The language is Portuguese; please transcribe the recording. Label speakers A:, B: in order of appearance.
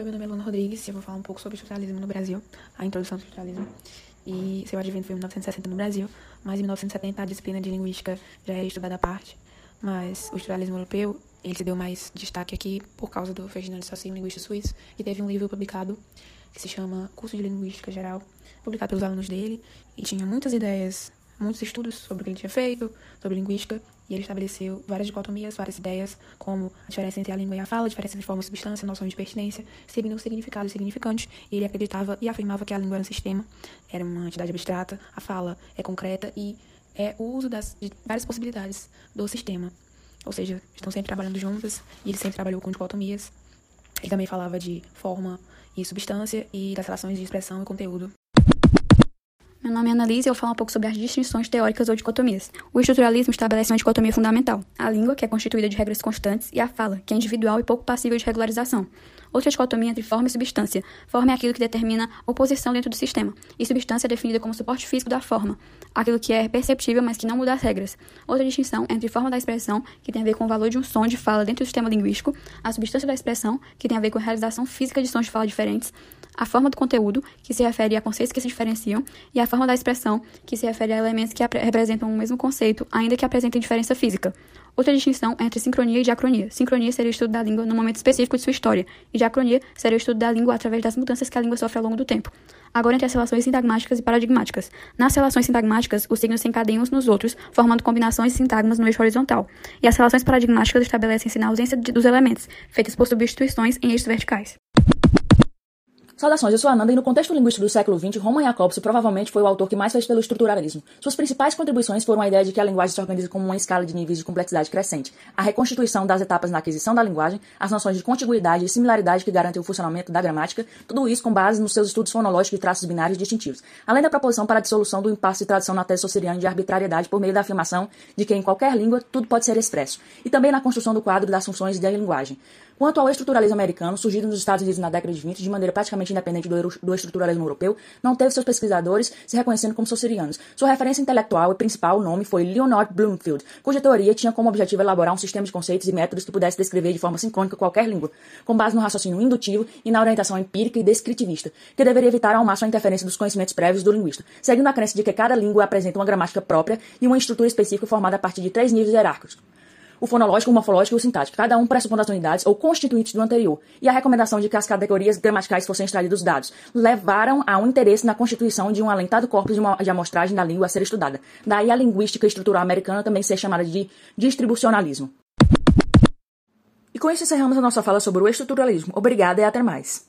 A: Oi, meu nome é Luana Rodrigues e eu vou falar um pouco sobre o estruturalismo no Brasil, a introdução do estruturalismo. E seu advento foi em 1960 no Brasil, mas em 1970 a disciplina de linguística já é estudada à parte. Mas o estruturalismo europeu, ele se deu mais destaque aqui por causa do Ferdinand Saussure, linguista suíço, que teve um livro publicado que se chama Curso de Linguística Geral, publicado pelos alunos dele, e tinha muitas ideias, muitos estudos sobre o que ele tinha feito, sobre linguística, e ele estabeleceu várias dicotomias, várias ideias, como a diferença entre a língua e a fala, a diferença entre forma e substância, noção de pertinência, seguindo significado e significante. E ele acreditava e afirmava que a língua era um sistema, era uma entidade abstrata, a fala é concreta e é o uso das, de várias possibilidades do sistema. Ou seja, estão sempre trabalhando juntas e ele sempre trabalhou com dicotomias. Ele também falava de forma e substância e das relações de expressão e conteúdo.
B: Meu nome é Annalise e eu falar um pouco sobre as distinções teóricas ou dicotomias. O estruturalismo estabelece uma dicotomia fundamental: a língua, que é constituída de regras constantes, e a fala, que é individual e pouco passível de regularização. Outra dicotomia entre forma e substância. Forma é aquilo que determina oposição dentro do sistema, e substância é definida como suporte físico da forma, aquilo que é perceptível, mas que não muda as regras. Outra distinção é entre forma da expressão, que tem a ver com o valor de um som de fala dentro do sistema linguístico, a substância da expressão, que tem a ver com a realização física de sons de fala diferentes, a forma do conteúdo, que se refere a conceitos que se diferenciam, e a forma da expressão, que se refere a elementos que representam o mesmo conceito, ainda que apresentem diferença física. Outra distinção é entre sincronia e diacronia. Sincronia seria o estudo da língua no momento específico de sua história, e diacronia seria o estudo da língua através das mudanças que a língua sofre ao longo do tempo. Agora, entre as relações sintagmáticas e paradigmáticas. Nas relações sintagmáticas, os signos se encadeiam uns nos outros, formando combinações de sintagmas no eixo horizontal. E as relações paradigmáticas estabelecem-se na ausência dos elementos, feitas por substituições em eixos verticais.
C: Saudações, eu sou a Ananda e no contexto linguístico do século XX, Roman Jacobson provavelmente foi o autor que mais fez pelo estruturalismo. Suas principais contribuições foram a ideia de que a linguagem se organiza como uma escala de níveis de complexidade crescente, a reconstituição das etapas na aquisição da linguagem, as noções de contiguidade e similaridade que garantem o funcionamento da gramática, tudo isso com base nos seus estudos fonológicos de traços binários distintivos, além da proposição para a dissolução do impasse de tradução na tese sociriana de arbitrariedade por meio da afirmação de que em qualquer língua tudo pode ser expresso, e também na construção do quadro das funções da linguagem. Quanto ao estruturalismo americano, surgido nos Estados Unidos na década de 20 de maneira praticamente independente do, estruturalismo europeu, não teve seus pesquisadores se reconhecendo como socirianos. Sua referência intelectual e principal nome foi Leonard Bloomfield, cuja teoria tinha como objetivo elaborar um sistema de conceitos e métodos que pudesse descrever de forma sincrônica qualquer língua, com base no raciocínio indutivo e na orientação empírica e descritivista, que deveria evitar ao máximo a interferência dos conhecimentos prévios do linguista, seguindo a crença de que cada língua apresenta uma gramática própria e uma estrutura específica formada a partir de três níveis hierárquicos o fonológico, o morfológico e o sintático, cada um pressupondo as unidades ou constituintes do anterior, e a recomendação de que as categorias gramaticais fossem extraídas dos dados, levaram a um interesse na constituição de um alentado corpus de, uma, de amostragem da língua a ser estudada. Daí a linguística estrutural americana também ser chamada de distribucionalismo. E com isso encerramos a nossa fala sobre o estruturalismo. Obrigada e até mais.